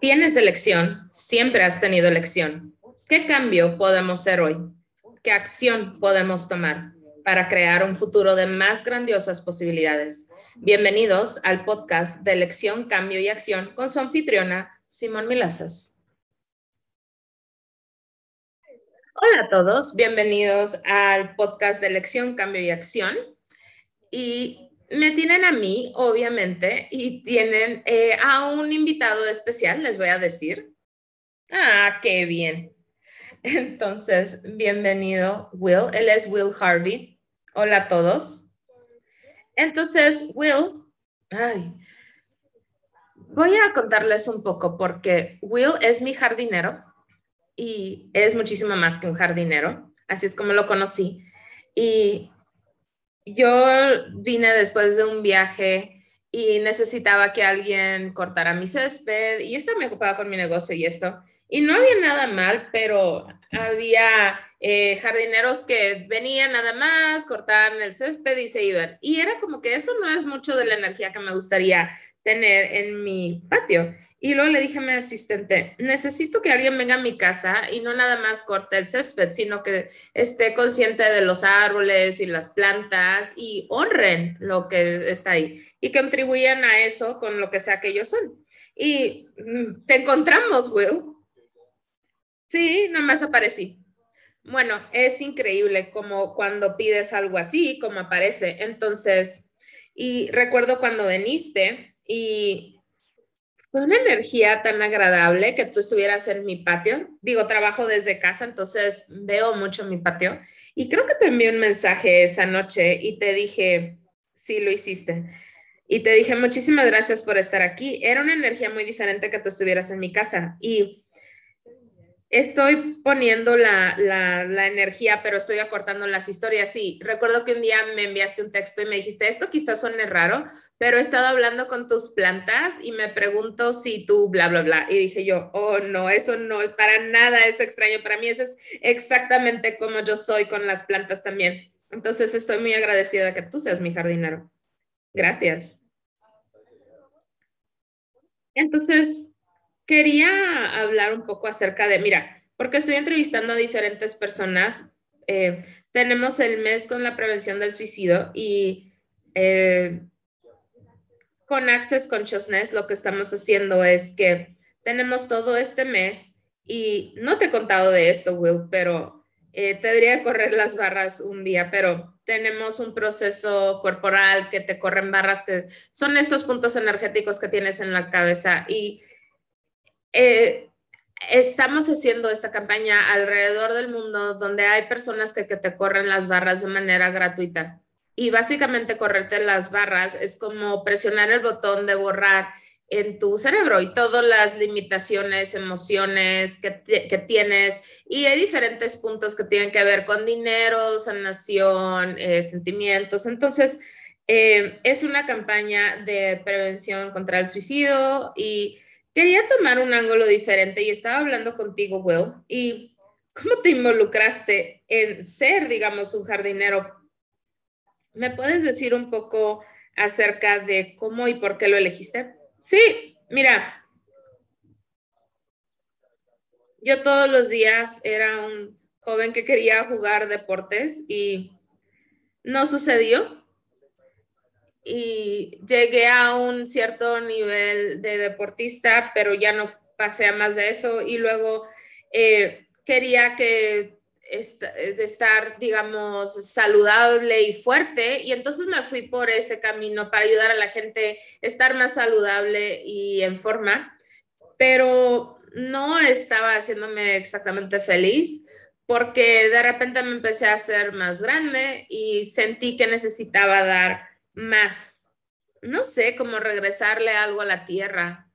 Tienes elección, siempre has tenido elección. ¿Qué cambio podemos hacer hoy? ¿Qué acción podemos tomar para crear un futuro de más grandiosas posibilidades? Bienvenidos al podcast de Elección, Cambio y Acción con su anfitriona, Simón Milazas. Hola a todos, bienvenidos al podcast de Elección, Cambio y Acción. Y me tienen a mí, obviamente, y tienen eh, a un invitado especial, les voy a decir. Ah, qué bien. Entonces, bienvenido, Will. Él es Will Harvey. Hola a todos. Entonces, Will, ay, voy a contarles un poco porque Will es mi jardinero y es muchísimo más que un jardinero, así es como lo conocí. Y yo vine después de un viaje y necesitaba que alguien cortara mi césped y esto me ocupaba con mi negocio y esto. Y no había nada mal, pero había eh, jardineros que venían nada más, cortaban el césped y se iban. Y era como que eso no es mucho de la energía que me gustaría tener en mi patio. Y luego le dije a mi asistente, necesito que alguien venga a mi casa y no nada más corte el césped, sino que esté consciente de los árboles y las plantas y honren lo que está ahí y contribuyan a eso con lo que sea que ellos son. Y mm, te encontramos, Will. Sí, nada más aparecí. Bueno, es increíble como cuando pides algo así, como aparece. Entonces, y recuerdo cuando viniste y fue una energía tan agradable que tú estuvieras en mi patio. Digo, trabajo desde casa, entonces veo mucho mi patio. Y creo que te envié un mensaje esa noche y te dije, sí, lo hiciste. Y te dije, muchísimas gracias por estar aquí. Era una energía muy diferente que tú estuvieras en mi casa. Y estoy poniendo la, la, energía, pero estoy acortando las historias. Sí, recuerdo que un día me enviaste un texto y me dijiste, esto quizás suene raro, pero he estado hablando con tus plantas y me pregunto si tú, bla, bla, bla. Y dije yo, oh, no, eso no, para nada es extraño. Para mí eso es exactamente como yo soy con las plantas también. Entonces estoy muy agradecida de que tú seas mi jardinero. Gracias. Entonces, quería hablar un poco acerca de, mira, porque estoy entrevistando a diferentes personas. Eh, tenemos el mes con la prevención del suicidio y eh, con Access Consciousness lo que estamos haciendo es que tenemos todo este mes y no te he contado de esto, Will, pero eh, te debería correr las barras un día, pero tenemos un proceso corporal que te corren barras, que son estos puntos energéticos que tienes en la cabeza y eh, estamos haciendo esta campaña alrededor del mundo donde hay personas que, te corren las barras de manera gratuita. Y básicamente correrte las barras es como presionar el botón de borrar en tu cerebro y todas las limitaciones, emociones que, que, tienes. Y hay diferentes puntos que tienen que ver con dinero, sanación, eh, sentimientos. Entonces, eh, es una campaña de prevención contra el suicidio y Quería tomar un ángulo diferente y estaba hablando contigo, Will, y cómo te involucraste en ser, digamos, un jardinero. ¿Me puedes decir un poco acerca de cómo y por qué lo elegiste? Sí, mira, yo todos los días era un joven que quería jugar deportes y no sucedió y llegué a un cierto nivel de deportista, pero ya no pasé a más de eso y luego eh, quería que de estar, digamos, saludable y fuerte. Y entonces me fui por ese camino para ayudar a la gente a estar más saludable y en forma, pero no estaba haciéndome exactamente feliz porque de repente me empecé a hacer más grande y sentí que necesitaba dar más, no sé, como regresarle algo a la tierra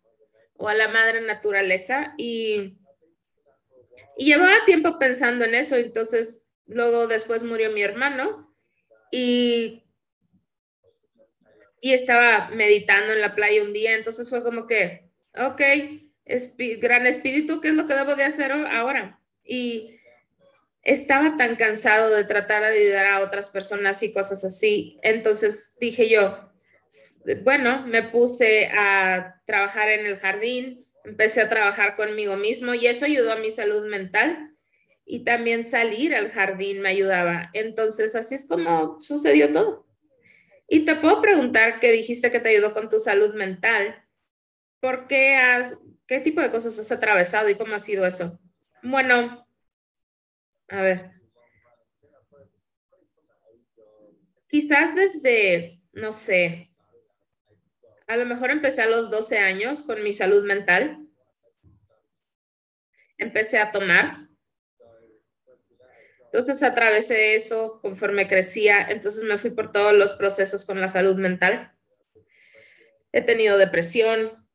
o a la madre naturaleza y, llevaba tiempo pensando en eso, entonces luego después murió mi hermano y, y estaba meditando en la playa un día, entonces fue como que, ok, gran espíritu, ¿qué es lo que debo de hacer ahora? Y estaba tan cansado de tratar de ayudar a otras personas y cosas así. Entonces dije yo, bueno, me puse a trabajar en el jardín empecé a trabajar conmigo mismo y eso ayudó a mi salud mental y también salir al jardín me ayudaba. Entonces, así es como sucedió todo. Y te puedo preguntar qué dijiste que te ayudó con tu salud mental. ¿Por qué has, qué tipo de cosas has atravesado y cómo ha sido eso? Bueno, a ver. Quizás desde, no sé, a lo mejor empecé a los 12 años con mi salud mental. Empecé a tomar. Entonces atravesé eso conforme crecía. Entonces me fui por todos los procesos con la salud mental. He tenido depresión.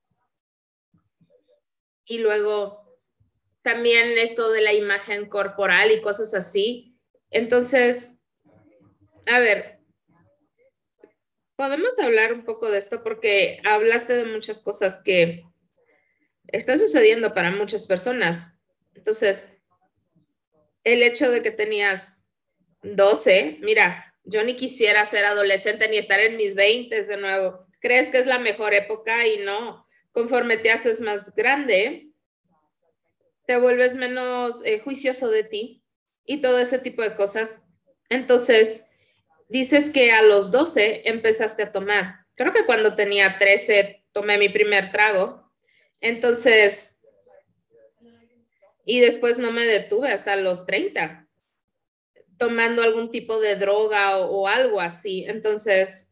Y luego también esto de la imagen corporal y cosas así. Entonces, a ver, podemos hablar un poco de esto porque hablaste de muchas cosas que están sucediendo para muchas personas. Entonces, el hecho de que tenías 12, mira, yo ni quisiera ser adolescente ni estar en mis 20 de nuevo. Crees que es la mejor época y no. Conforme te haces más grande, te vuelves menos eh, juicioso de ti y todo ese tipo de cosas. Entonces, dices que a los 12 empezaste a tomar. Creo que cuando tenía 13 tomé mi primer trago. Entonces, y después no me detuve hasta los 30, tomando algún tipo de droga o, algo así. Entonces,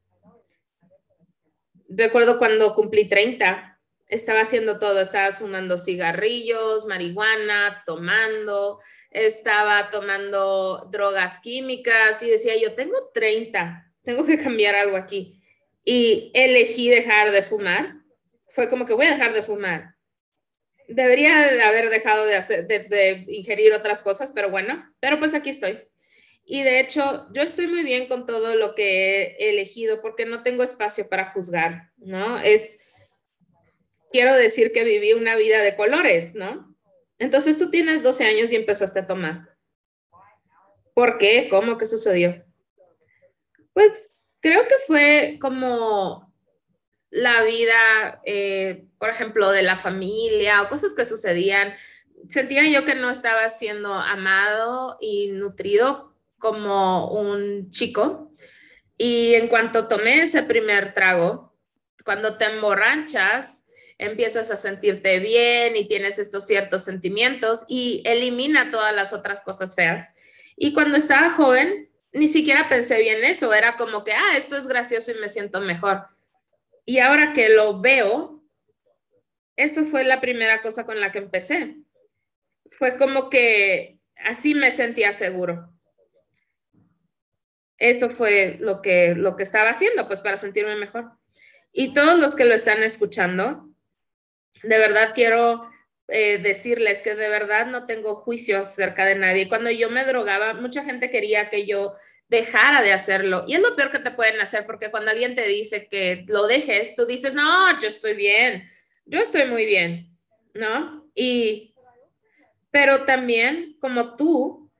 recuerdo cuando cumplí 30, estaba haciendo todo, estaba sumando cigarrillos, marihuana, tomando, estaba tomando drogas químicas y decía, yo tengo 30, tengo que cambiar algo aquí. Y elegí dejar de fumar. Fue como que voy a dejar de fumar. Debería haber dejado de, hacer, de, ingerir otras cosas, pero bueno, pero pues aquí estoy. Y de hecho, yo estoy muy bien con todo lo que he elegido porque no tengo espacio para juzgar, ¿no? Es, quiero decir que viví una vida de colores, ¿no? Entonces tú tienes 12 años y empezaste a tomar. ¿Por qué? ¿Cómo? ¿Qué sucedió? Pues creo que fue como la vida, eh, por ejemplo, de la familia o cosas que sucedían. Sentía yo que no estaba siendo amado y nutrido como un chico. Y en cuanto tomé ese primer trago, cuando te emborranchas, empiezas a sentirte bien y tienes estos ciertos sentimientos y elimina todas las otras cosas feas. Y cuando estaba joven, ni siquiera pensé bien eso, era como que, ah, esto es gracioso y me siento mejor. Y ahora que lo veo, eso fue la primera cosa con la que empecé. Fue como que así me sentía seguro. Eso fue lo que, lo que estaba haciendo, pues para sentirme mejor. Y todos los que lo están escuchando, de verdad quiero eh, decirles que de verdad no tengo juicios acerca de nadie. Cuando yo me drogaba, mucha gente quería que yo dejara de hacerlo. Y es lo peor que te pueden hacer porque cuando alguien te dice que lo dejes, tú dices, no, yo estoy bien, yo estoy muy bien, ¿no? Y, pero también como tú,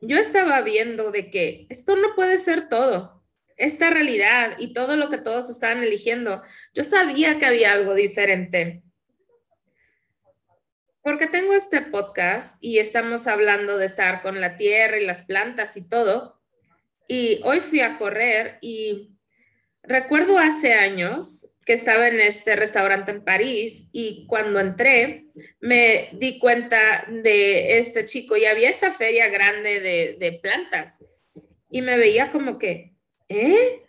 yo estaba viendo de que esto no puede ser todo. Esta realidad y todo lo que todos estaban eligiendo, yo sabía que había algo diferente porque tengo este podcast y estamos hablando de estar con la tierra y las plantas y todo. Y hoy fui a correr y recuerdo hace años que estaba en este restaurante en París y cuando entré me di cuenta de este chico y había esta feria grande de, plantas y me veía como que, ¿eh?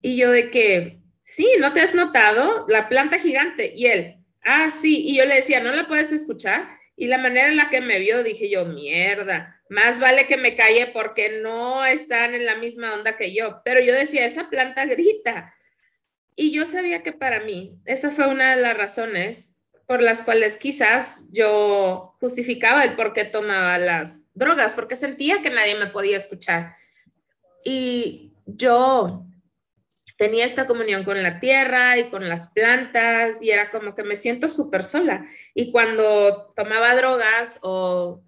Y yo de que, sí, ¿no te has notado? La planta gigante. Y él, ah, sí, y yo le decía, ¿no la puedes escuchar? Y la manera en la que me vio, dije yo, mierda, más vale que me calle porque no están en la misma onda que yo. Pero yo decía, esa planta grita. Y yo sabía que para mí, esa fue una de las razones por las cuales quizás yo justificaba el por qué tomaba las drogas, porque sentía que nadie me podía escuchar. Y yo tenía esta comunión con la tierra y con las plantas y era como que me siento súper sola. Y cuando tomaba drogas o,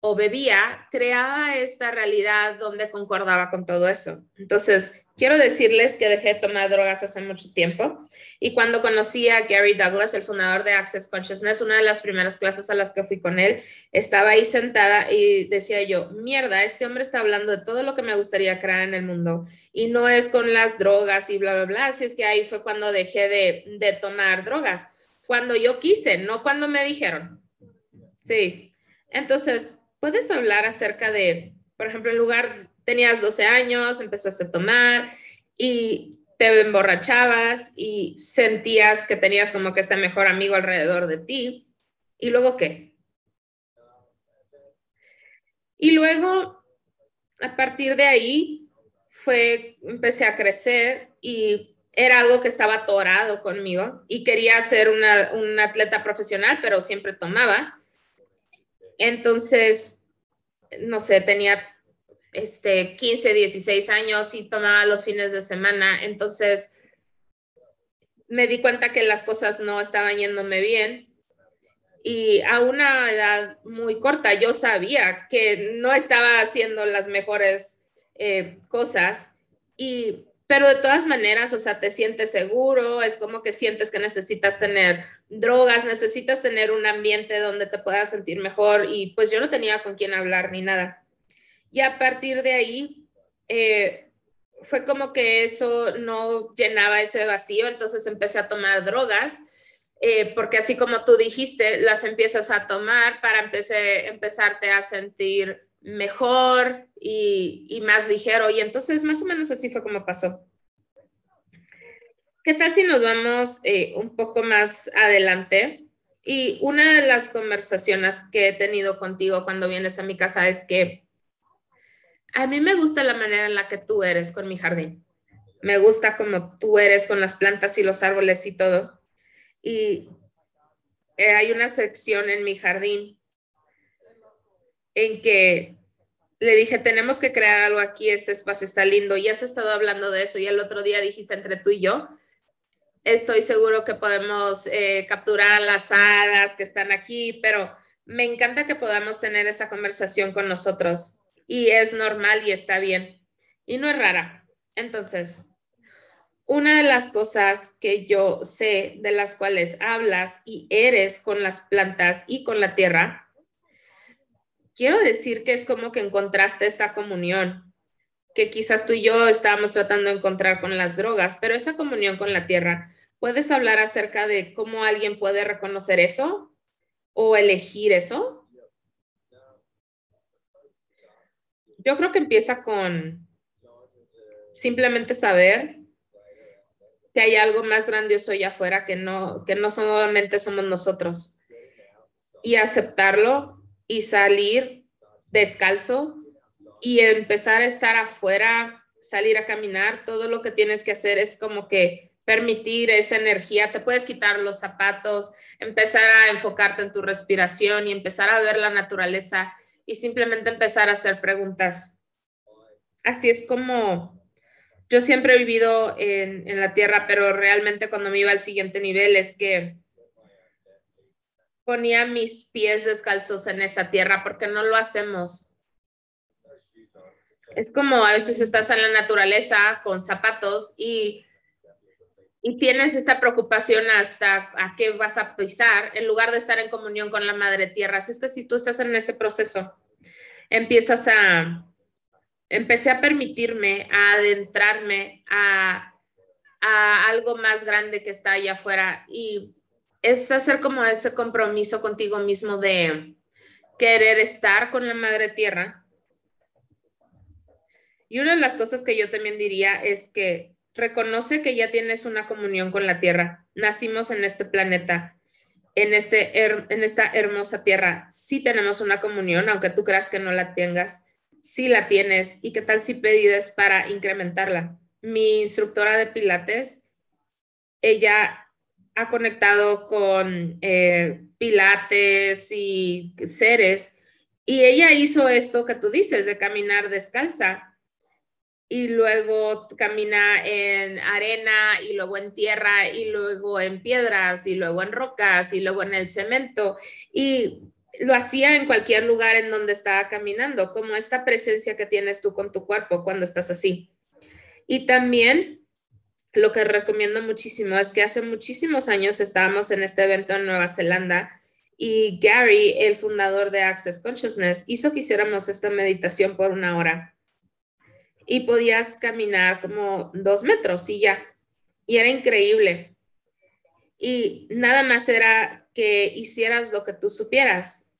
o bebía, creaba esta realidad donde concordaba con todo eso. Entonces, quiero decirles que dejé de tomar drogas hace mucho tiempo y cuando conocí a Gary Douglas, el fundador de Access Consciousness, una de las primeras clases a las que fui con él, estaba ahí sentada y decía yo, mierda, este hombre está hablando de todo lo que me gustaría crear en el mundo y no es con las drogas y bla, bla, bla. Así es que ahí fue cuando dejé de, de tomar drogas, cuando yo quise, no cuando me dijeron. Sí. Entonces, puedes hablar acerca de, por ejemplo, en lugar tenías 12 años, empezaste a tomar y te emborrachabas y sentías que tenías como que este mejor amigo alrededor de ti. ¿Y luego qué? Y luego, a partir de ahí, fue, empecé a crecer y era algo que estaba atorado conmigo y quería ser una, un atleta profesional, pero siempre tomaba. Entonces, no sé, tenía este, 15, 16 años y tomaba los fines de semana. Entonces me di cuenta que las cosas no estaban yéndome bien. Y a una edad muy corta yo sabía que no estaba haciendo las mejores eh, cosas. Y, pero de todas maneras, o sea, te sientes seguro, es como que sientes que necesitas tener drogas, necesitas tener un ambiente donde te puedas sentir mejor. Y pues yo no tenía con quién hablar ni nada. Y a partir de ahí, eh, fue como que eso no llenaba ese vacío, entonces empecé a tomar drogas, eh, porque así como tú dijiste, las empiezas a tomar para empecé, empezarte a sentir mejor y, más ligero. Y entonces más o menos así fue como pasó. ¿Qué tal si nos vamos eh, un poco más adelante? Y una de las conversaciones que he tenido contigo cuando vienes a mi casa es que a mí me gusta la manera en la que tú eres con mi jardín. Me gusta como tú eres con las plantas y los árboles y todo. Y eh, hay una sección en mi jardín en que le dije, tenemos que crear algo aquí, este espacio está lindo. Y has estado hablando de eso y el otro día dijiste entre tú y yo, estoy seguro que podemos eh, capturar las hadas que están aquí, pero me encanta que podamos tener esa conversación con nosotros y es normal y está bien y no es rara. Entonces, una de las cosas que yo sé de las cuales hablas y eres con las plantas y con la tierra, quiero decir que es como que encontraste esta comunión que quizás tú y yo estábamos tratando de encontrar con las drogas, pero esa comunión con la tierra, ¿puedes hablar acerca de cómo alguien puede reconocer eso o elegir eso? Yo creo que empieza con simplemente saber que hay algo más grandioso allá afuera que no, que no solamente somos nosotros. Y aceptarlo y salir descalzo y empezar a estar afuera, salir a caminar, todo lo que tienes que hacer es como que permitir esa energía, te puedes quitar los zapatos, empezar a enfocarte en tu respiración y empezar a ver la naturaleza y simplemente empezar a hacer preguntas. Así es como yo siempre he vivido en, en, la tierra, pero realmente cuando me iba al siguiente nivel es que ponía mis pies descalzos en esa tierra porque no lo hacemos. Es como a veces estás en la naturaleza con zapatos y y tienes esta preocupación hasta a qué vas a pisar en lugar de estar en comunión con la madre tierra. Así es que si tú estás en ese proceso, empiezas a, empecé a permitirme, a adentrarme a, algo más grande que está allá afuera y es hacer como ese compromiso contigo mismo de querer estar con la madre tierra. Y una de las cosas que yo también diría es que reconoce que ya tienes una comunión con la tierra. Nacimos en este planeta, en, este, en esta hermosa tierra. Sí tenemos una comunión, aunque tú creas que no la tengas, sí la tienes. ¿Y qué tal si pides para incrementarla? Mi instructora de Pilates, ella ha conectado con eh, Pilates y seres, y ella hizo esto que tú dices de caminar descalza y luego camina en arena y luego en tierra y luego en piedras y luego en rocas y luego en el cemento y lo hacía en cualquier lugar en donde estaba caminando, como esta presencia que tienes tú con tu cuerpo cuando estás así. Y también lo que recomiendo muchísimo es que hace muchísimos años estábamos en este evento en Nueva Zelanda y Gary, el fundador de Access Consciousness, hizo que hiciéramos esta meditación por una hora. Y podías caminar como dos metros y ya. Y era increíble. Y nada más era que hicieras lo que tú supieras.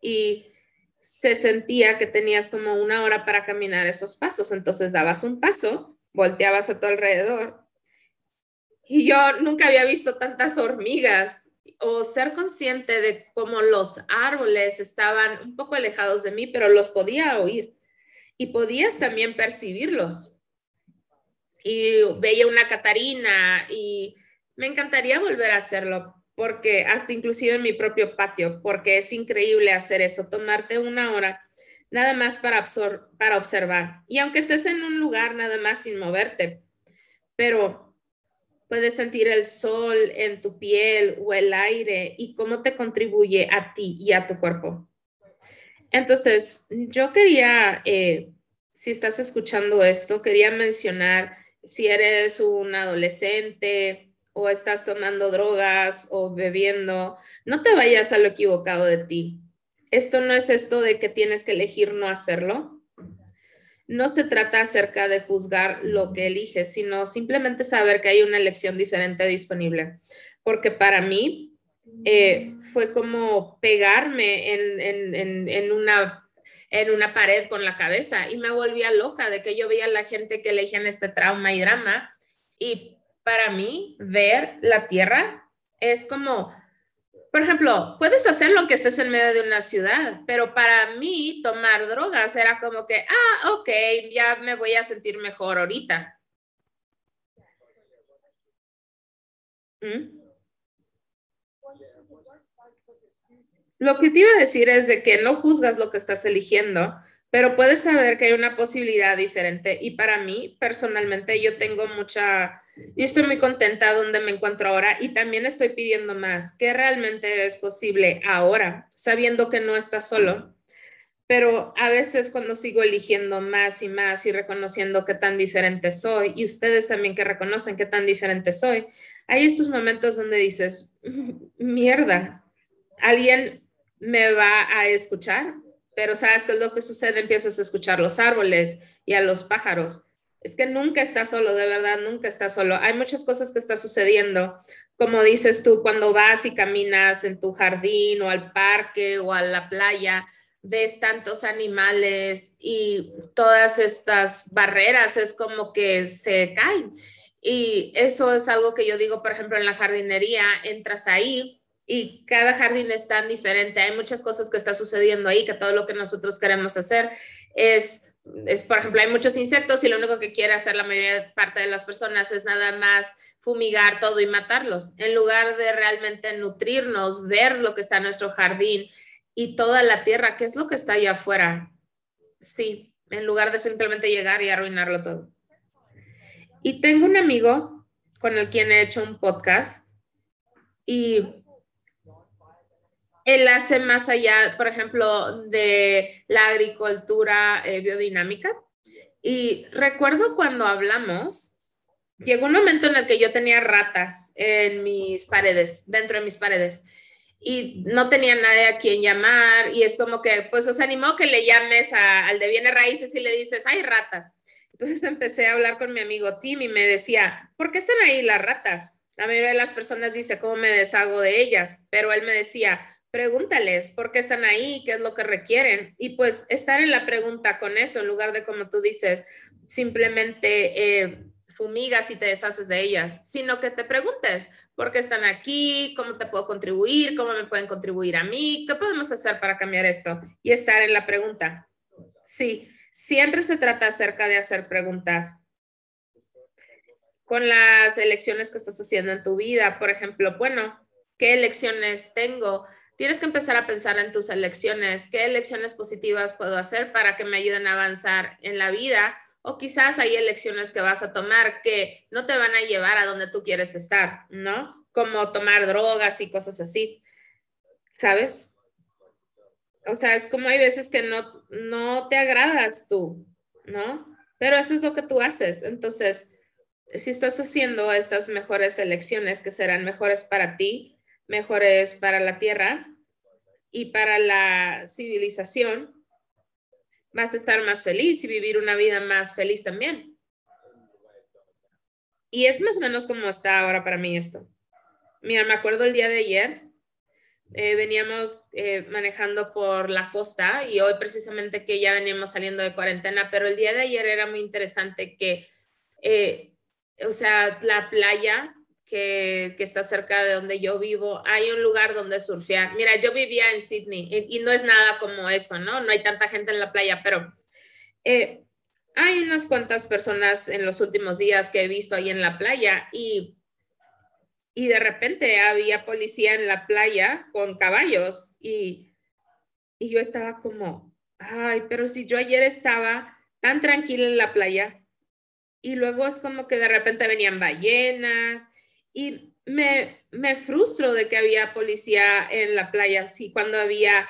Y se sentía que tenías como una hora para caminar esos pasos. Entonces dabas un paso, volteabas a tu alrededor. Y yo nunca había visto tantas hormigas o ser consciente de cómo los árboles estaban un poco alejados de mí, pero los podía oír y podías también percibirlos. Y veía una Catarina y me encantaría volver a hacerlo porque hasta inclusive en mi propio patio, porque es increíble hacer eso, tomarte una hora nada más para, para observar. Y aunque estés en un lugar nada más sin moverte, pero puedes sentir el sol en tu piel o el aire y cómo te contribuye a ti y a tu cuerpo. Entonces, yo quería, eh, si estás escuchando esto, quería mencionar si eres un adolescente o estás tomando drogas o bebiendo, no te vayas a lo equivocado de ti. Esto no es esto de que tienes que elegir no hacerlo no se trata acerca de juzgar lo que eliges, sino simplemente saber que hay una elección diferente disponible. Porque para mí eh, fue como pegarme en, una, en una pared con la cabeza y me volvía loca de que yo veía a la gente que elegían este trauma y drama. Y para mí, ver la tierra es como por ejemplo, puedes hacerlo aunque estés en medio de una ciudad, pero para mí tomar drogas era como que, ah, ok, ya me voy a sentir mejor ahorita. ¿Mm? Lo que te iba a decir es de que no juzgas lo que estás eligiendo, pero puedes saber que hay una posibilidad diferente. Y para mí, personalmente, yo tengo mucha yo estoy muy contenta donde me encuentro ahora y también estoy pidiendo más, que realmente es posible ahora, sabiendo que no estás solo. Pero a veces cuando sigo eligiendo más y más y reconociendo qué tan diferente soy, y ustedes también que reconocen qué tan diferente soy, hay estos momentos donde dices, mierda, alguien me va a escuchar, pero ¿sabes qué es lo que sucede? Empiezas a escuchar los árboles y a los pájaros es que nunca está solo, de verdad, nunca está solo. Hay muchas cosas que están sucediendo, como dices tú, cuando vas y caminas en tu jardín o al parque o a la playa, ves tantos animales y todas estas barreras es como que se caen. Y eso es algo que yo digo, por ejemplo, en la jardinería, entras ahí y cada jardín es tan diferente. Hay muchas cosas que están sucediendo ahí que todo lo que nosotros queremos hacer es es, por ejemplo, hay muchos insectos y lo único que quiere hacer la mayoría parte de las personas es nada más fumigar todo y matarlos, en lugar de realmente nutrirnos, ver lo que está en nuestro jardín y toda la tierra, qué es lo que está allá afuera. Sí, en lugar de simplemente llegar y arruinarlo todo. Y tengo un amigo con el quien he hecho un podcast y él hace más allá, por ejemplo, de la agricultura eh, biodinámica. Y recuerdo cuando hablamos, llegó un momento en el que yo tenía ratas en mis paredes, dentro de mis paredes, y no tenía nadie a quien llamar, y es como que, pues, os animó que le llames al de bienes raíces y le dices, hay ratas. Entonces empecé a hablar con mi amigo Tim y me decía, ¿por qué están ahí las ratas? La mayoría de las personas dice, ¿cómo me deshago de ellas? Pero él me decía, pregúntales por qué están ahí, qué es lo que requieren. Y pues estar en la pregunta con eso, en lugar de como tú dices, simplemente eh, fumigas y te deshaces de ellas, sino que te preguntes por qué están aquí, cómo te puedo contribuir, cómo me pueden contribuir a mí, qué podemos hacer para cambiar esto y estar en la pregunta. Sí, siempre se trata acerca de hacer preguntas con las elecciones que estás haciendo en tu vida. Por ejemplo, bueno, ¿qué elecciones tengo? Tienes que empezar a pensar en tus elecciones, qué elecciones positivas puedo hacer para que me ayuden a avanzar en la vida o quizás hay elecciones que vas a tomar que no te van a llevar a donde tú quieres estar, ¿no? Como tomar drogas y cosas así, ¿sabes? O sea, es como hay veces que no, no te agradas tú, ¿no? pero eso es lo que tú haces. Entonces, si estás haciendo estas mejores elecciones que serán mejores para ti, mejores para la tierra y para la civilización, vas a estar más feliz y vivir una vida más feliz también. Y es más o menos como está ahora para mí esto. Mira, me acuerdo el día de ayer, eh, veníamos eh, manejando por la costa y hoy precisamente que ya veníamos saliendo de cuarentena, pero el día de ayer era muy interesante que, eh, o sea, la playa que, está cerca de donde yo vivo, hay un lugar donde surfear. Mira, yo vivía en Sydney y, no es nada como eso, ¿no? No hay tanta gente en la playa, pero hay unas cuantas personas en los últimos días que he visto ahí en la playa y y de repente había policía en la playa con caballos y, y yo estaba como, ay, pero si yo ayer estaba tan tranquila en la playa y luego es como que de repente venían ballenas y me, me frustro de que había policía en la playa, sí, cuando había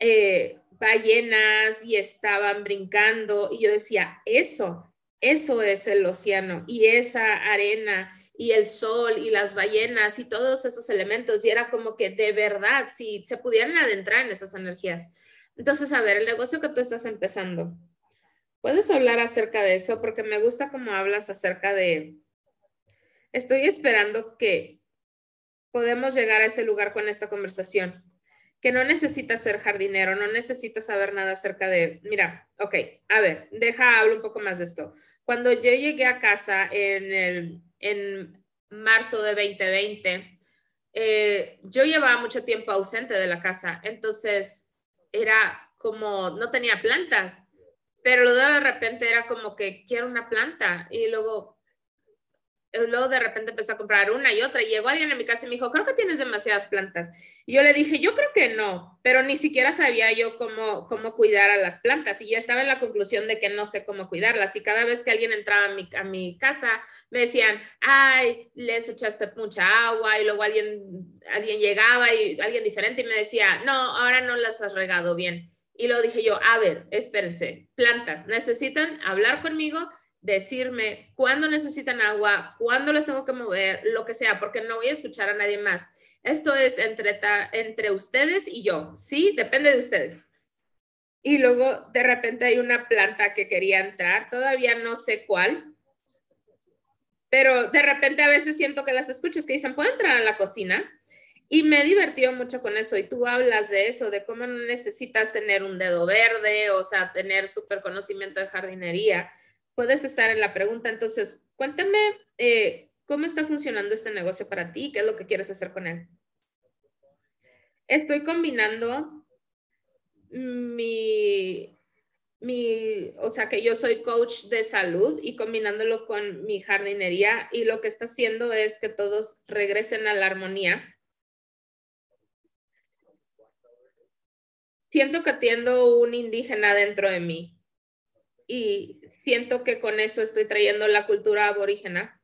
eh, ballenas y estaban brincando y yo decía, eso, eso es el océano y esa arena y el sol y las ballenas y todos esos elementos. Y era como que de verdad, si se pudieran adentrar en esas energías. Entonces, a ver, el negocio que tú estás empezando, ¿puedes hablar acerca de eso? Porque me gusta cómo hablas acerca de, estoy esperando que podemos llegar a ese lugar con esta conversación, que no necesitas ser jardinero, no necesitas saber nada acerca de, mira, ok, a ver, deja, hablo un poco más de esto. Cuando yo llegué a casa en el en marzo de 2020, eh, yo llevaba mucho tiempo ausente de la casa, entonces era como, no tenía plantas, pero luego de repente era como que quiero una planta y luego luego de repente empecé a comprar una y otra. Y llegó alguien a mi casa y me dijo, creo que tienes demasiadas plantas. Y yo le dije, yo creo que no, pero ni siquiera sabía yo cómo, cómo cuidar a las plantas. Y ya estaba en la conclusión de que no sé cómo cuidarlas. Y cada vez que alguien entraba a mi, a mi casa, me decían, ay, les echaste mucha agua. Y luego alguien, alguien llegaba y alguien diferente y me decía, no, ahora no las has regado bien. Y luego dije yo, a ver, espérense, plantas, necesitan hablar conmigo decirme cuándo necesitan agua, cuándo les tengo que mover, lo que sea, porque no voy a escuchar a nadie más. Esto es entre, entre ustedes y yo, ¿sí? Depende de ustedes. Y luego de repente hay una planta que quería entrar, todavía no sé cuál, pero de repente a veces siento que las escuchas que dicen, ¿puedo entrar a la cocina? Y me divertido mucho con eso. Y tú hablas de eso, de cómo no necesitas tener un dedo verde, o sea, tener súper conocimiento de jardinería puedes estar en la pregunta. Entonces, cuéntame eh, cómo está funcionando este negocio para ti, qué es lo que quieres hacer con él. Estoy combinando mi, mi, o sea, que yo soy coach de salud y combinándolo con mi jardinería y lo que está haciendo es que todos regresen a la armonía. Siento que atiendo un indígena dentro de mí y siento que con eso estoy trayendo la cultura aborígena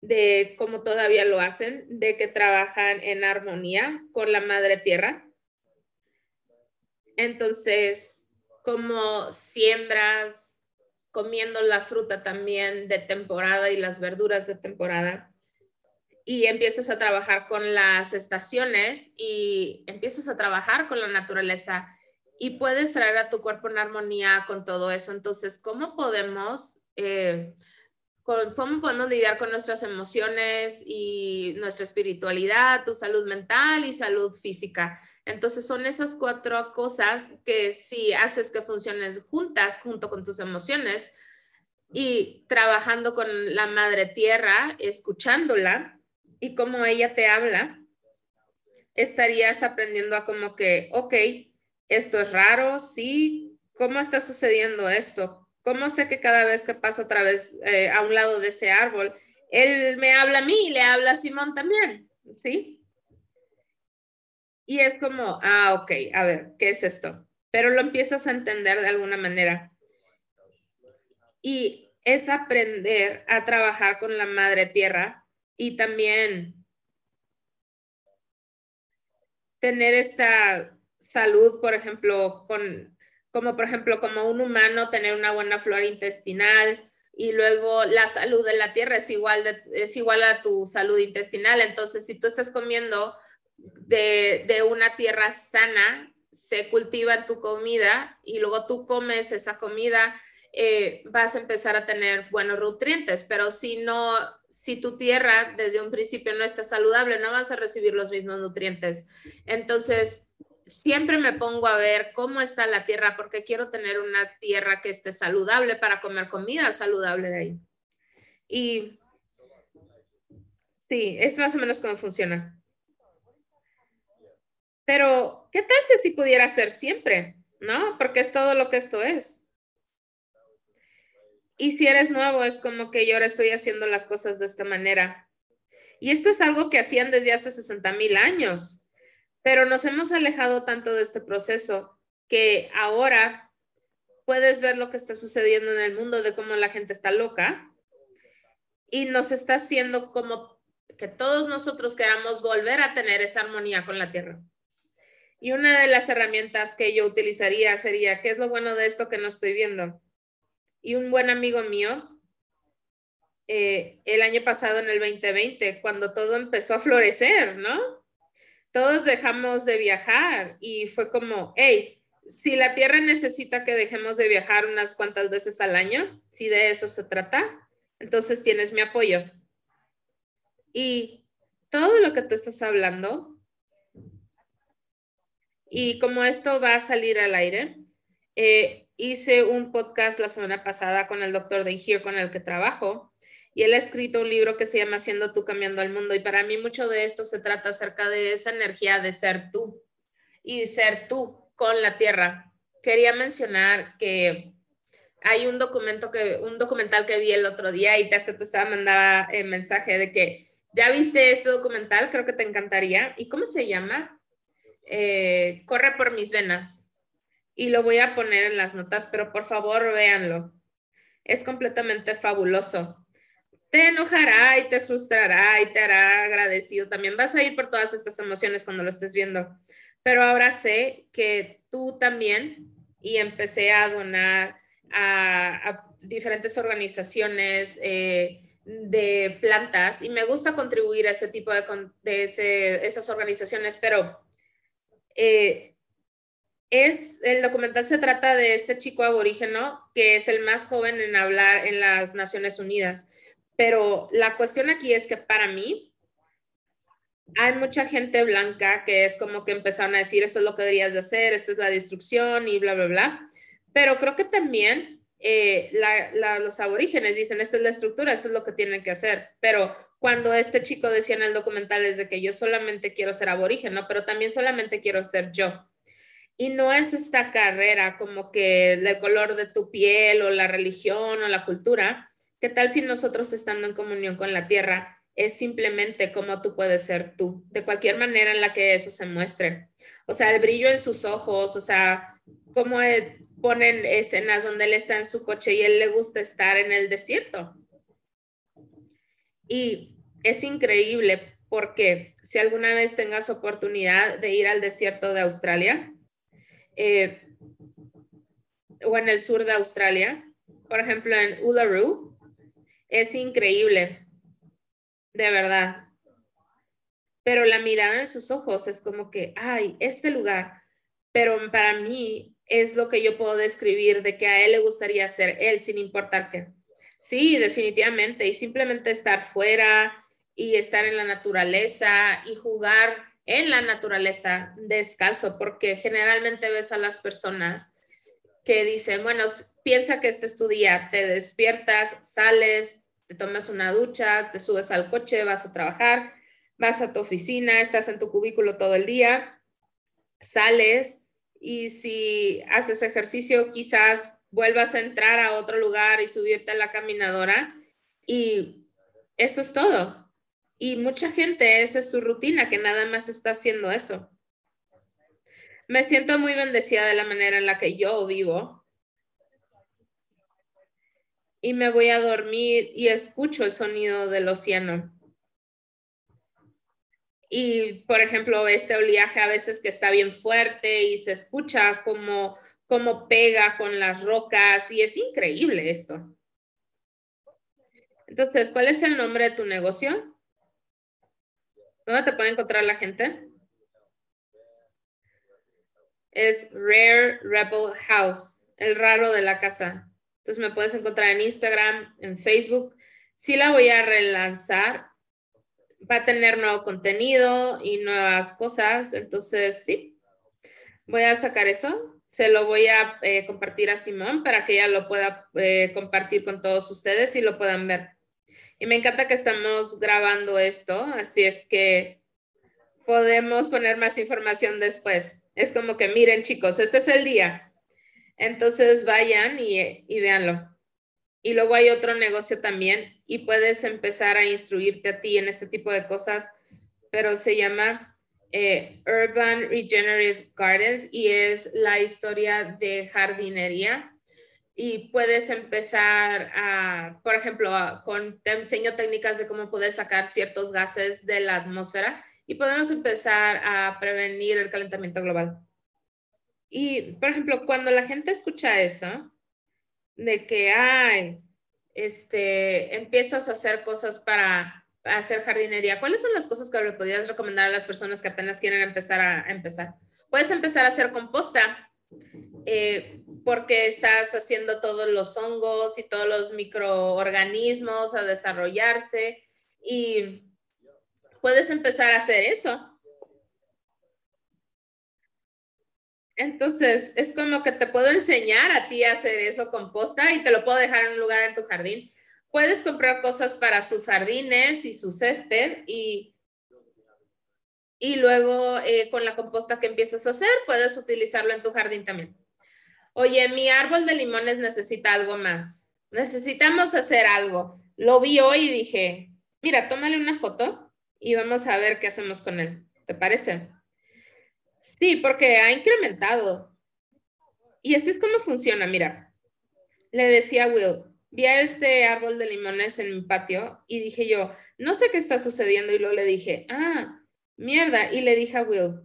de cómo todavía lo hacen, de que trabajan en armonía con la madre tierra. Entonces, como siembras, comiendo la fruta también de temporada y las verduras de temporada, y empiezas a trabajar con las estaciones y empiezas a trabajar con la naturaleza y puedes traer a tu cuerpo en armonía con todo eso. Entonces, ¿cómo podemos, eh, cómo podemos lidiar con nuestras emociones y nuestra espiritualidad, tu salud mental y salud física? Entonces, son esas cuatro cosas que si haces que funcionen juntas, junto con tus emociones y trabajando con la madre tierra, escuchándola y cómo ella te habla, estarías aprendiendo a como que, ok, esto es raro, sí, ¿cómo está sucediendo esto? ¿Cómo sé que cada vez que paso otra vez eh, a un lado de ese árbol, él me habla a mí y le habla a Simón también, ¿sí? Y es como, ah, ok, a ver, ¿qué es esto? Pero lo empiezas a entender de alguna manera. Y es aprender a trabajar con la madre tierra y también tener esta salud, por ejemplo, con, como por ejemplo, como un humano tener una buena flora intestinal y luego la salud de la tierra es igual, es igual a tu salud intestinal. Entonces, si tú estás comiendo de, de una tierra sana, se cultiva tu comida y luego tú comes esa comida, eh, vas a empezar a tener buenos nutrientes, pero si no, si tu tierra desde un principio no está saludable, no vas a recibir los mismos nutrientes. Entonces, siempre me pongo a ver cómo está la tierra porque quiero tener una tierra que esté saludable para comer comida saludable de ahí. Y sí, es más o menos cómo funciona. Pero, ¿qué tal si pudiera ser siempre? ¿No? Porque es todo lo que esto es. Y si eres nuevo, es como que yo ahora estoy haciendo las cosas de esta manera. Y esto es algo que hacían desde hace 60 mil años, pero nos hemos alejado tanto de este proceso que ahora puedes ver lo que está sucediendo en el mundo de cómo la gente está loca y nos está haciendo como que todos nosotros queramos volver a tener esa armonía con la tierra. Y una de las herramientas que yo utilizaría sería, ¿qué es lo bueno de esto que no estoy viendo? y un buen amigo mío, eh, el año pasado en el 2020, cuando todo empezó a florecer, ¿no? Todos dejamos de viajar y fue como, hey, si la Tierra necesita que dejemos de viajar unas cuantas veces al año, si de eso se trata, entonces tienes mi apoyo. Y todo lo que tú estás hablando, y como esto va a salir al aire, eh, hice un podcast la semana pasada con el doctor de Here con el que trabajo y él ha escrito un libro que se llama Siendo tú cambiando el mundo y para mí mucho de esto se trata acerca de esa energía de ser tú y ser tú con la tierra. Quería mencionar que hay un documento que un documental que vi el otro día y te estaba mandando el mensaje de que ya viste este documental, creo que te encantaría. ¿Y cómo se llama? Eh, Corre por mis venas y lo voy a poner en las notas, pero por favor véanlo. Es completamente fabuloso. Te enojará y te frustrará y te hará agradecido. También vas a ir por todas estas emociones cuando lo estés viendo. Pero ahora sé que tú también, y empecé a donar a, diferentes organizaciones eh, de plantas, y me gusta contribuir a ese tipo de, de esas organizaciones, pero eh, es, el documental se trata de este chico aborígeno que es el más joven en hablar en las Naciones Unidas. Pero la cuestión aquí es que para mí hay mucha gente blanca que es como que empezaron a decir esto es lo que deberías de hacer, esto es la destrucción y bla, bla, bla. Pero creo que también eh, los aborígenes dicen esta es la estructura, esto es lo que tienen que hacer. Pero cuando este chico decía en el documental es de que yo solamente quiero ser aborigen, pero también solamente quiero ser yo y no es esta carrera como que del color de tu piel o la religión o la cultura. ¿Qué tal si nosotros estando en comunión con la tierra es simplemente como tú puedes ser tú, de cualquier manera en la que eso se muestre? O sea, el brillo en sus ojos, o sea, cómo eh, ponen escenas donde él está en su coche y él le gusta estar en el desierto. Y es increíble porque si alguna vez tengas oportunidad de ir al desierto de Australia, eh, o en el sur de Australia, por ejemplo en Uluru, es increíble, de verdad. Pero la mirada en sus ojos es como que, ay, este lugar, pero para mí es lo que yo puedo describir de que a él le gustaría ser él sin importar qué. Sí, definitivamente, y simplemente estar fuera y estar en la naturaleza y jugar en la naturaleza descalzo, porque generalmente ves a las personas que dicen, bueno, piensa que este es tu día, te despiertas, sales, te tomas una ducha, te subes al coche, vas a trabajar, vas a tu oficina, estás en tu cubículo todo el día, sales y si haces ejercicio, quizás vuelvas a entrar a otro lugar y subirte a la caminadora y eso es todo. Y mucha gente, esa es su rutina, que nada más está haciendo eso. Me siento muy bendecida de la manera en la que yo vivo. Y me voy a dormir y escucho el sonido del océano. Y, por ejemplo, este oleaje a veces que está bien fuerte y se escucha como cómo pega con las rocas y es increíble esto. Entonces, ¿cuál es el nombre de tu negocio? ¿Dónde te puede encontrar la gente? Es Rare Rebel House, el raro de la casa. Entonces me puedes encontrar en Instagram, en Facebook. Sí la voy a relanzar. Va a tener nuevo contenido y nuevas cosas. Entonces, sí, voy a sacar eso. Se lo voy a eh, compartir a Simón para que ella lo pueda eh, compartir con todos ustedes y lo puedan ver. Y me encanta que estamos grabando esto, así es que podemos poner más información después. Es como que miren chicos, este es el día. Entonces vayan y, y véanlo. Y luego hay otro negocio también y puedes empezar a instruirte a ti en este tipo de cosas, pero se llama eh, Urban Regenerative Gardens y es la historia de jardinería y puedes empezar a, por ejemplo, con, te enseño técnicas de cómo puedes sacar ciertos gases de la atmósfera y podemos empezar a prevenir el calentamiento global. Y, por ejemplo, cuando la gente escucha eso, de que, ay, este, empiezas a hacer cosas para, hacer jardinería, ¿cuáles son las cosas que le podrías recomendar a las personas que apenas quieren empezar a empezar? Puedes empezar a hacer composta eh, porque estás haciendo todos los hongos y todos los microorganismos a desarrollarse y puedes empezar a hacer eso. Entonces, es como que te puedo enseñar a ti a hacer eso composta y te lo puedo dejar en un lugar en tu jardín. Puedes comprar cosas para sus jardines y su césped y y luego eh, con la composta que empiezas a hacer, puedes utilizarlo en tu jardín también. Oye, mi árbol de limones necesita algo más. Necesitamos hacer algo. Lo vi hoy y dije, mira, tómale una foto y vamos a ver qué hacemos con él. ¿Te parece? Sí, porque ha incrementado. Y así es como funciona. Mira, le decía a Will, vi a este árbol de limones en mi patio y dije yo, no sé qué está sucediendo. Y luego le dije, ah, mierda. Y le dije a Will,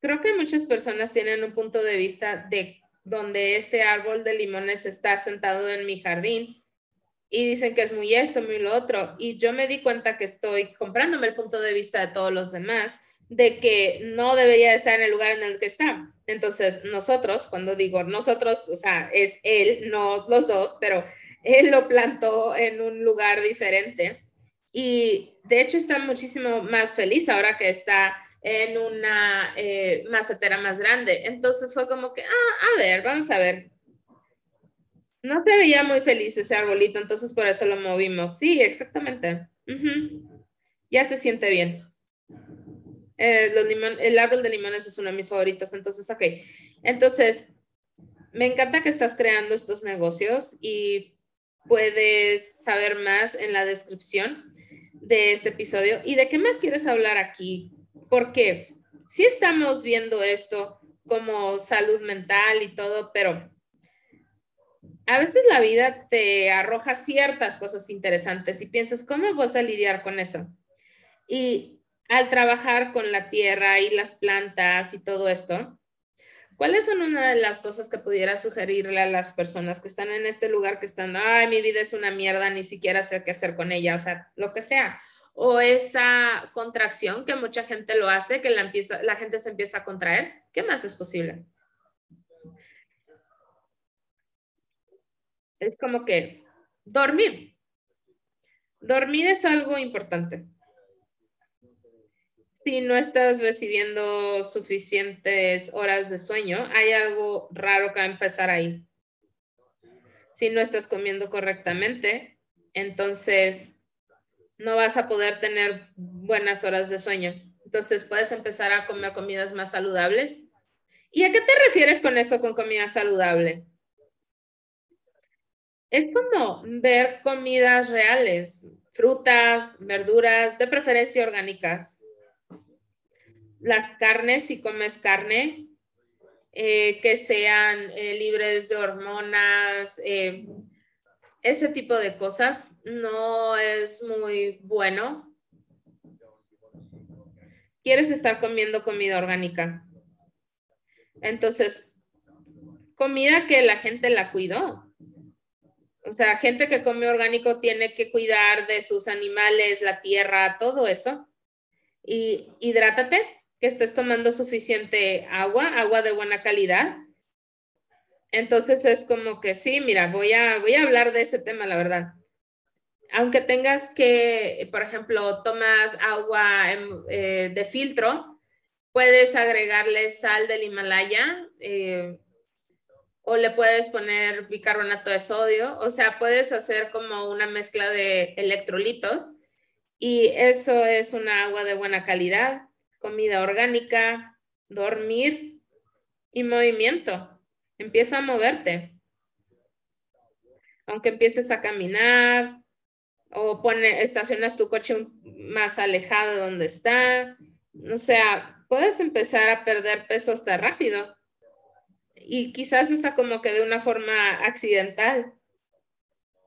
creo que muchas personas tienen un punto de vista de donde este árbol de limones está sentado en mi jardín y dicen que es muy esto, muy lo otro. Y yo me di cuenta que estoy comprándome el punto de vista de todos los demás de que no debería estar en el lugar en el que está. Entonces, nosotros, cuando digo nosotros, o sea, es él, no los dos, pero él lo plantó en un lugar diferente y de hecho está muchísimo más feliz ahora que está en una eh, macetera más grande. Entonces fue como que, ah, a ver, vamos a ver. No se veía muy feliz ese arbolito, entonces por eso lo movimos. Sí, exactamente. Ya se siente bien. Eh, el árbol de limones es uno de mis favoritos, entonces, ok. Entonces, me encanta que estás creando estos negocios y puedes saber más en la descripción de este episodio y de qué más quieres hablar aquí, porque sí estamos viendo esto como salud mental y todo, pero a veces la vida te arroja ciertas cosas interesantes y piensas, ¿cómo vas a lidiar con eso? Y al trabajar con la tierra y las plantas y todo esto, ¿Cuáles son una de las cosas que pudiera sugerirle a las personas que están en este lugar, que están, ay, mi vida es una mierda, ni siquiera sé qué hacer con ella, o sea, lo que sea? O esa contracción que mucha gente lo hace, que la, la gente se empieza a contraer, ¿qué más es posible? Es como que dormir. Dormir es algo importante si no estás recibiendo suficientes horas de sueño, hay algo raro que va a empezar ahí. Si no estás comiendo correctamente, entonces no vas a poder tener buenas horas de sueño. Entonces puedes empezar a comer comidas más saludables. ¿Y a qué te refieres con eso, con comida saludable? Es como ver comidas reales, frutas, verduras, de preferencia orgánicas las carnes, si comes carne, eh, que sean eh, libres de hormonas, eh, ese tipo de cosas no es muy bueno. Quieres estar comiendo comida orgánica. Entonces, comida que la gente la cuidó. O sea, gente que come orgánico tiene que cuidar de sus animales, la tierra, todo eso. Y hidrátate, que estés tomando suficiente agua, agua de buena calidad. Entonces es como que sí, mira, voy a, voy a hablar de ese tema, la verdad. Aunque tengas que, por ejemplo, tomas agua eh, de filtro, puedes agregarle sal del Himalaya, eh, o le puedes poner bicarbonato de sodio, o sea, puedes hacer como una mezcla de electrolitos y eso es una agua de buena calidad, comida orgánica, dormir y movimiento. Empieza a moverte. Aunque empieces a caminar o pone, estacionas tu coche más alejado de donde está. O sea, puedes empezar a perder peso hasta rápido y quizás está como que de una forma accidental,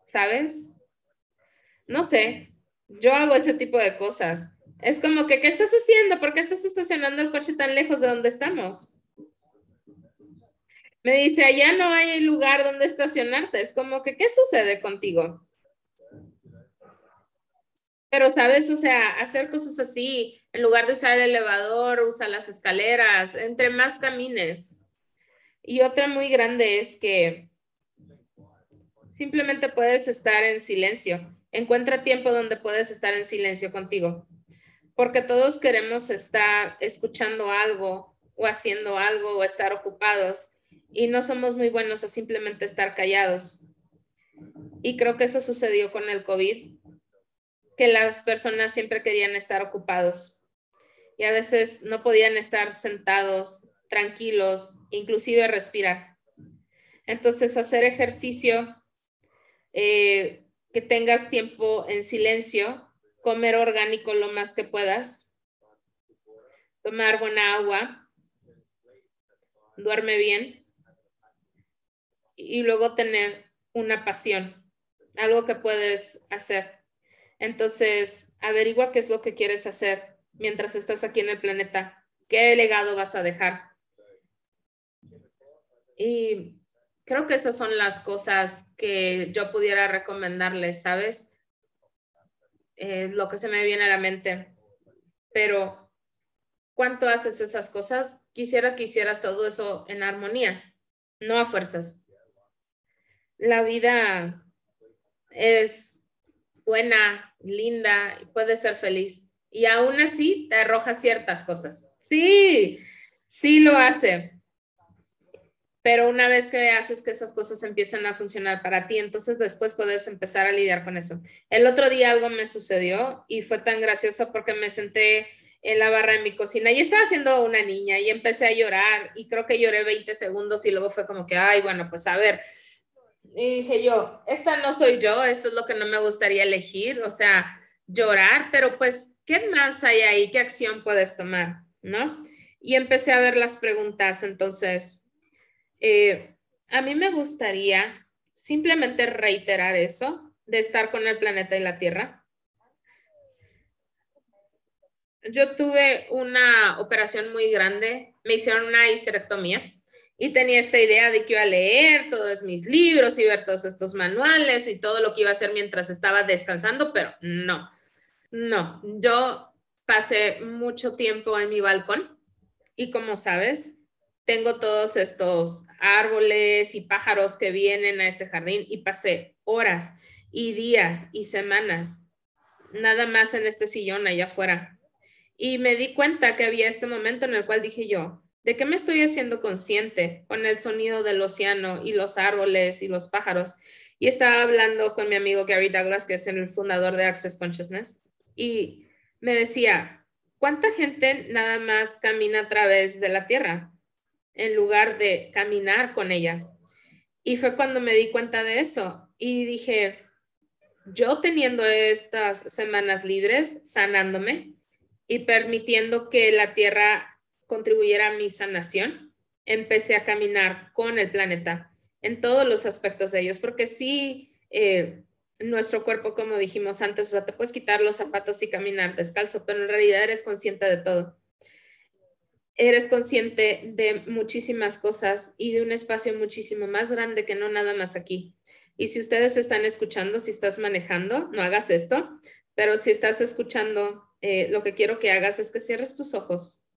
¿sabes? No sé, yo hago ese tipo de cosas. Es como que, ¿qué estás haciendo? ¿Por qué estás estacionando el coche tan lejos de donde estamos? Me dice, allá no hay lugar donde estacionarte. Es como que, ¿qué sucede contigo? Pero, ¿sabes? O sea, hacer cosas así, en lugar de usar el elevador, usa las escaleras, entre más camines, y otra muy grande es que simplemente puedes estar en silencio. Encuentra tiempo donde puedes estar en silencio contigo, porque todos queremos estar escuchando algo o haciendo algo o estar ocupados y no somos muy buenos a simplemente estar callados. Y creo que eso sucedió con el COVID, que las personas siempre querían estar ocupados y a veces no podían estar sentados tranquilos, inclusive respirar. Entonces, hacer ejercicio, eh, que tengas tiempo en silencio, comer orgánico lo más que puedas, tomar buena agua, duerme bien y luego tener una pasión, algo que puedes hacer. Entonces, averigua qué es lo que quieres hacer mientras estás aquí en el planeta, qué legado vas a dejar. Y creo que esas son las cosas que yo pudiera recomendarles, ¿sabes? Eh, lo que se me viene a la mente. Pero, ¿cuánto haces esas cosas? Quisiera que hicieras todo eso en armonía, no a fuerzas. La vida es buena, linda, y puede ser feliz. Y aún así te arroja ciertas cosas. Sí, sí lo hace pero una vez que haces que esas cosas empiecen a funcionar para ti, entonces después puedes empezar a lidiar con eso. El otro día algo me sucedió y fue tan gracioso porque me senté en la barra de mi cocina y estaba haciendo una niña y empecé a llorar y creo que lloré 20 segundos y luego fue como que, ay, bueno, pues a ver. Y dije yo, esta no soy yo, esto es lo que no me gustaría elegir, o sea, llorar, pero pues, ¿qué más hay ahí? ¿Qué acción puedes tomar? ¿No? Y empecé a ver las preguntas, entonces, eh, a mí me gustaría simplemente reiterar eso de estar con el planeta y la Tierra. Yo tuve una operación muy grande, me hicieron una histerectomía y tenía esta idea de que iba a leer todos mis libros y ver todos estos manuales y todo lo que iba a hacer mientras estaba descansando, pero no, no, yo pasé mucho tiempo en mi balcón y como sabes, tengo todos estos árboles y pájaros que vienen a este jardín y pasé horas y días y semanas nada más en este sillón allá afuera. Y me di cuenta que había este momento en el cual dije yo, ¿de qué me estoy haciendo consciente con el sonido del océano y los árboles y los pájaros? Y estaba hablando con mi amigo Gary Douglas, que es el fundador de Access Consciousness, y me decía, ¿cuánta gente nada más camina a través de la Tierra? En lugar de caminar con ella. Y fue cuando me di cuenta de eso y dije, yo teniendo estas semanas libres, sanándome y permitiendo que la Tierra contribuyera a mi sanación, empecé a caminar con el planeta en todos los aspectos de ellos, porque sí, eh, nuestro cuerpo, como dijimos antes, o sea, te puedes quitar los zapatos y caminar descalzo, pero en realidad eres consciente de todo eres consciente de muchísimas cosas y de un espacio muchísimo más grande que no nada más aquí. Y si ustedes están escuchando, si estás manejando, no hagas esto, pero si estás escuchando, eh, lo que quiero que hagas es que cierres tus ojos.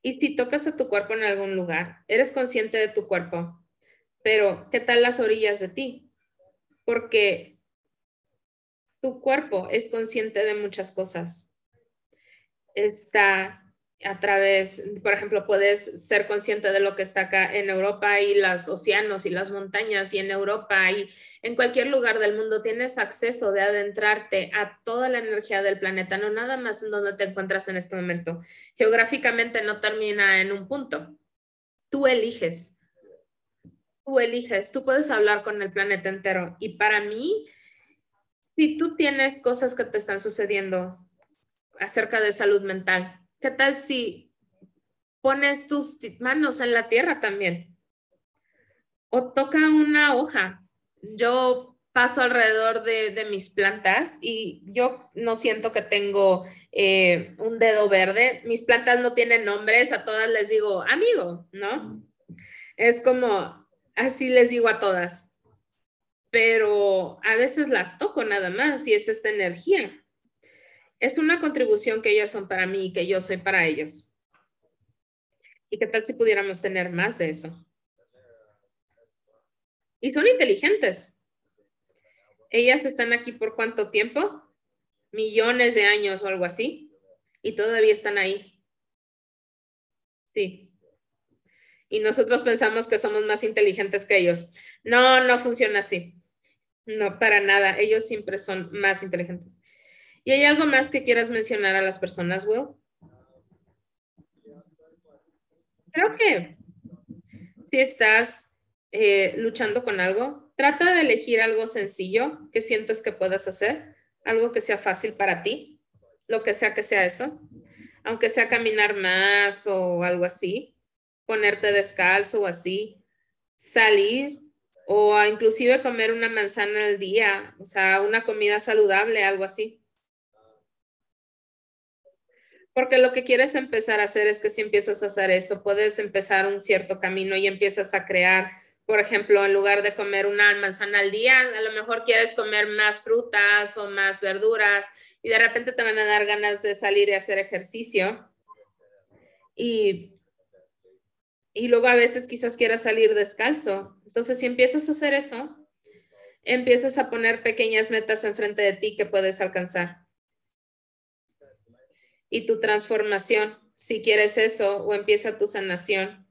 Y si tocas a tu cuerpo en algún lugar, eres consciente de tu cuerpo, pero ¿qué tal las orillas de ti? Porque tu cuerpo es consciente de muchas cosas. Está a través, por ejemplo, puedes ser consciente de lo que está acá en Europa y los océanos y las montañas y en Europa y en cualquier lugar del mundo tienes acceso de adentrarte a toda la energía del planeta, no nada más en donde te encuentras en este momento. Geográficamente no termina en un punto. Tú eliges. Tú eliges. Tú puedes hablar con el planeta entero. Y para mí, si tú tienes cosas que te están sucediendo acerca de salud mental, ¿Qué tal si pones tus manos en la tierra también? O toca una hoja. Yo paso alrededor de, mis plantas y yo no siento que tengo eh, un dedo verde. Mis plantas no tienen nombres, a todas les digo amigo, ¿no? Es como, así les digo a todas. Pero a veces las toco nada más y es esta energía es una contribución que ellos son para mí y que yo soy para ellos. ¿Y qué tal si pudiéramos tener más de eso? Y son inteligentes. Ellas están aquí por cuánto tiempo? Millones de años o algo así. Y todavía están ahí. Sí. Y nosotros pensamos que somos más inteligentes que ellos. No, no funciona así. No, para nada. Ellos siempre son más inteligentes. ¿Y hay algo más que quieras mencionar a las personas, Will? Creo que si estás eh, luchando con algo, trata de elegir algo sencillo que sientes que puedas hacer, algo que sea fácil para ti, lo que sea que sea eso, aunque sea caminar más o algo así, ponerte descalzo o así, salir o inclusive comer una manzana al día, o sea, una comida saludable, algo así. Porque lo que quieres empezar a hacer es que si empiezas a hacer eso, puedes empezar un cierto camino y empiezas a crear, por ejemplo, en lugar de comer una manzana al día, a lo mejor quieres comer más frutas o más verduras y de repente te van a dar ganas de salir y hacer ejercicio. Y, y luego a veces quizás quieras salir descalzo. Entonces, si empiezas a hacer eso, empiezas a poner pequeñas metas enfrente de ti que puedes alcanzar y tu transformación, si quieres eso, o empieza tu sanación.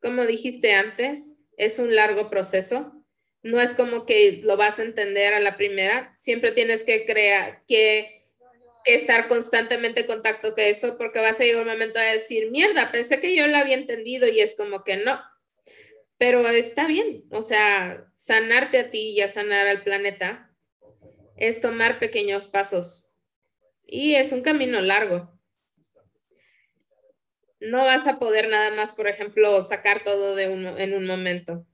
Como dijiste antes, es un largo proceso. No es como que lo vas a entender a la primera. Siempre tienes que crear, que, estar constantemente en contacto con eso, porque vas a llegar un momento a decir, mierda, pensé que yo lo había entendido y es como que no. Pero está bien, o sea, sanarte a ti y a sanar al planeta es tomar pequeños pasos y es un camino largo. No vas a poder nada más, por ejemplo, sacar todo de en un momento.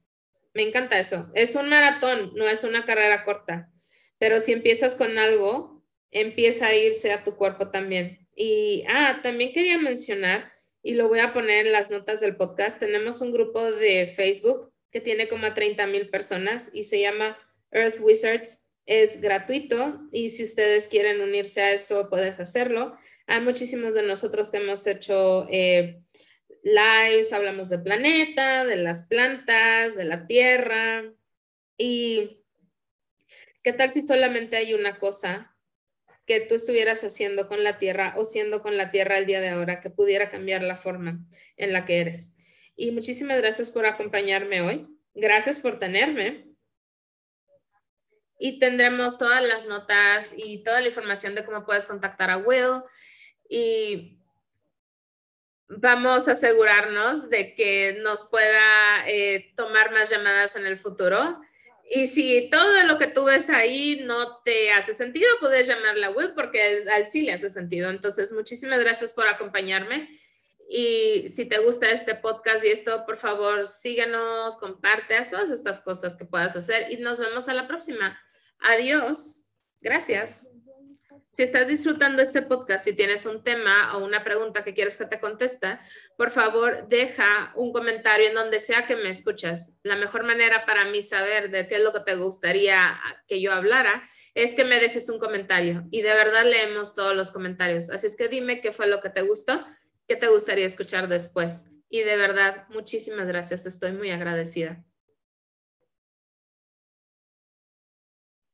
Me encanta eso. Es un maratón, no es una carrera corta. Pero si empiezas con algo, empieza a irse a tu cuerpo también. Y, ah, también quería mencionar, y lo voy a poner en las notas del podcast, tenemos un grupo de Facebook que tiene como a 30 mil personas y se llama Earth Wizards es gratuito y si ustedes quieren unirse a eso, puedes hacerlo. Hay muchísimos de nosotros que hemos hecho eh, lives, hablamos del planeta, de las plantas, de la tierra. ¿Y qué tal si solamente hay una cosa que tú estuvieras haciendo con la tierra o siendo con la tierra el día de ahora que pudiera cambiar la forma en la que eres? Y muchísimas gracias por acompañarme hoy. Gracias por tenerme y tendremos todas las notas y toda la información de cómo puedes contactar a Will y vamos a asegurarnos de que nos pueda eh, tomar más llamadas en el futuro. Y si todo lo que tú ves ahí no te hace sentido, puedes llamarle a Will porque a él sí le hace sentido. Entonces, muchísimas gracias por acompañarme. Y si te gusta este podcast y esto, por favor, síguenos, comparte, haz todas estas cosas que puedas hacer y nos vemos a la próxima. Adiós. Gracias. Si estás disfrutando este podcast y tienes un tema o una pregunta que quieres que te conteste, por favor, deja un comentario en donde sea que me escuchas. La mejor manera para mí saber de qué es lo que te gustaría que yo hablara es que me dejes un comentario y de verdad leemos todos los comentarios. Así es que dime qué fue lo que te gustó, qué te gustaría escuchar después. Y de verdad, muchísimas gracias. Estoy muy agradecida.